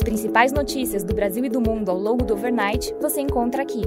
As principais notícias do Brasil e do mundo ao longo do overnight você encontra aqui.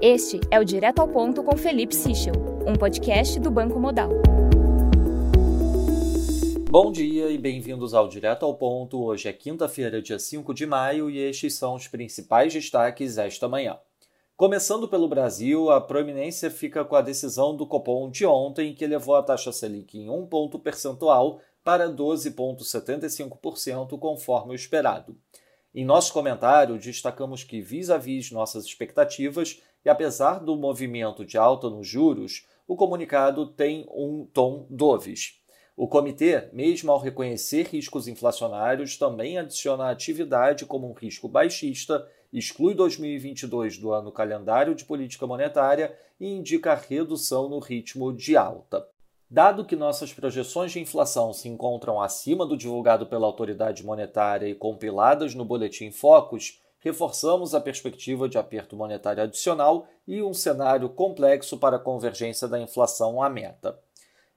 Este é o Direto ao Ponto com Felipe Sichel, um podcast do Banco Modal. Bom dia e bem-vindos ao Direto ao Ponto. Hoje é quinta-feira, dia 5 de maio, e estes são os principais destaques esta manhã. Começando pelo Brasil, a proeminência fica com a decisão do Copom de ontem, que elevou a taxa Selic em um ponto percentual para 12,75%, conforme o esperado. Em nosso comentário, destacamos que, vis-à-vis -vis nossas expectativas, e apesar do movimento de alta nos juros, o comunicado tem um tom doves. O comitê, mesmo ao reconhecer riscos inflacionários, também adiciona a atividade como um risco baixista exclui 2022 do ano calendário de política monetária e indica redução no ritmo de alta. Dado que nossas projeções de inflação se encontram acima do divulgado pela autoridade monetária e compiladas no Boletim Focus, reforçamos a perspectiva de aperto monetário adicional e um cenário complexo para a convergência da inflação à meta.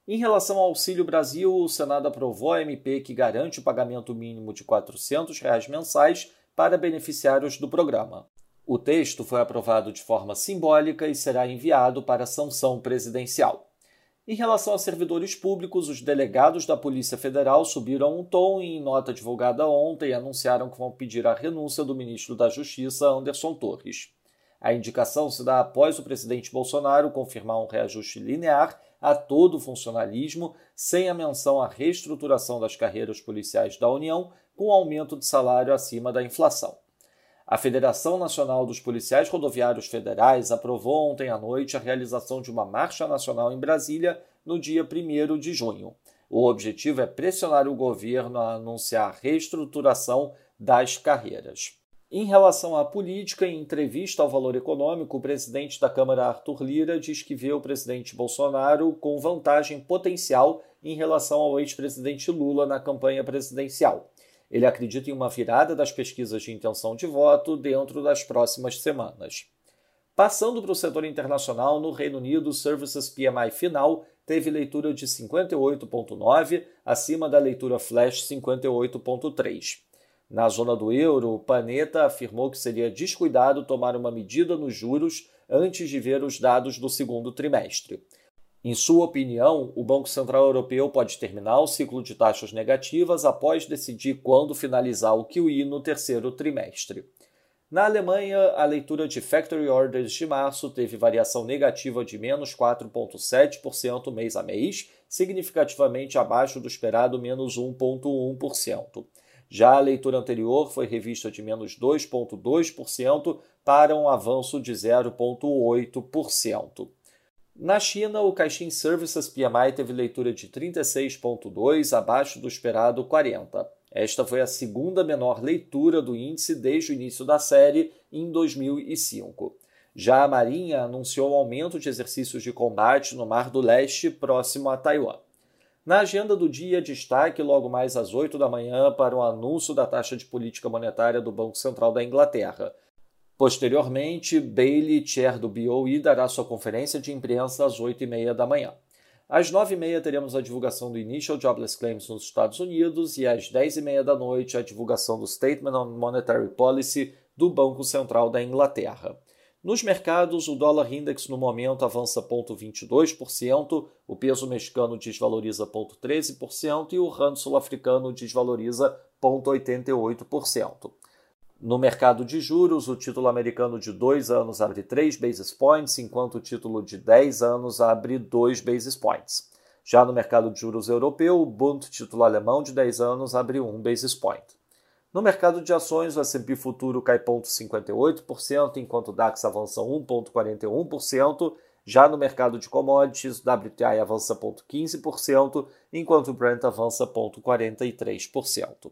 Em relação ao Auxílio Brasil, o Senado aprovou a MP que garante o pagamento mínimo de 400 reais mensais para beneficiários do programa. O texto foi aprovado de forma simbólica e será enviado para sanção presidencial. Em relação a servidores públicos, os delegados da Polícia Federal subiram um tom e, em nota divulgada ontem, anunciaram que vão pedir a renúncia do ministro da Justiça, Anderson Torres. A indicação se dá após o presidente Bolsonaro confirmar um reajuste linear a todo o funcionalismo, sem a menção à reestruturação das carreiras policiais da União, com aumento de salário acima da inflação. A Federação Nacional dos Policiais Rodoviários Federais aprovou ontem à noite a realização de uma marcha nacional em Brasília no dia 1 de junho. O objetivo é pressionar o governo a anunciar reestruturação das carreiras. Em relação à política, em entrevista ao Valor Econômico, o presidente da Câmara, Arthur Lira, diz que vê o presidente Bolsonaro com vantagem potencial em relação ao ex-presidente Lula na campanha presidencial. Ele acredita em uma virada das pesquisas de intenção de voto dentro das próximas semanas. Passando para o setor internacional, no Reino Unido, o Services PMI final teve leitura de 58,9, acima da leitura flash 58,3. Na zona do euro, o Paneta afirmou que seria descuidado tomar uma medida nos juros antes de ver os dados do segundo trimestre. Em sua opinião, o Banco Central Europeu pode terminar o ciclo de taxas negativas após decidir quando finalizar o QE no terceiro trimestre. Na Alemanha, a leitura de Factory Orders de março teve variação negativa de menos 4,7% mês a mês, significativamente abaixo do esperado menos 1,1%. Já a leitura anterior foi revista de menos 2,2% para um avanço de 0,8%. Na China, o Caixin Services PMI teve leitura de 36,2, abaixo do esperado 40. Esta foi a segunda menor leitura do índice desde o início da série, em 2005. Já a Marinha anunciou aumento de exercícios de combate no Mar do Leste, próximo a Taiwan. Na agenda do dia, destaque logo mais às 8 da manhã para o anúncio da taxa de política monetária do Banco Central da Inglaterra. Posteriormente, Bailey, chair do BOE, dará sua conferência de imprensa às 8h30 da manhã. Às 9h30 teremos a divulgação do Initial Jobless Claims nos Estados Unidos e às 10h30 da noite a divulgação do Statement on Monetary Policy do Banco Central da Inglaterra. Nos mercados, o dólar index no momento avança 0,22%, o peso mexicano desvaloriza 0,13% e o rand sul-africano desvaloriza 0,88%. No mercado de juros, o título americano de 2 anos abre 3 basis points, enquanto o título de 10 anos abre 2 basis points. Já no mercado de juros europeu, o Bund título alemão de 10 anos abre 1 basis point. No mercado de ações, o S&P futuro cai 0,58%, enquanto o DAX avança 1,41%. Já no mercado de commodities, o WTI avança 0,15%, enquanto o Brent avança 0,43%.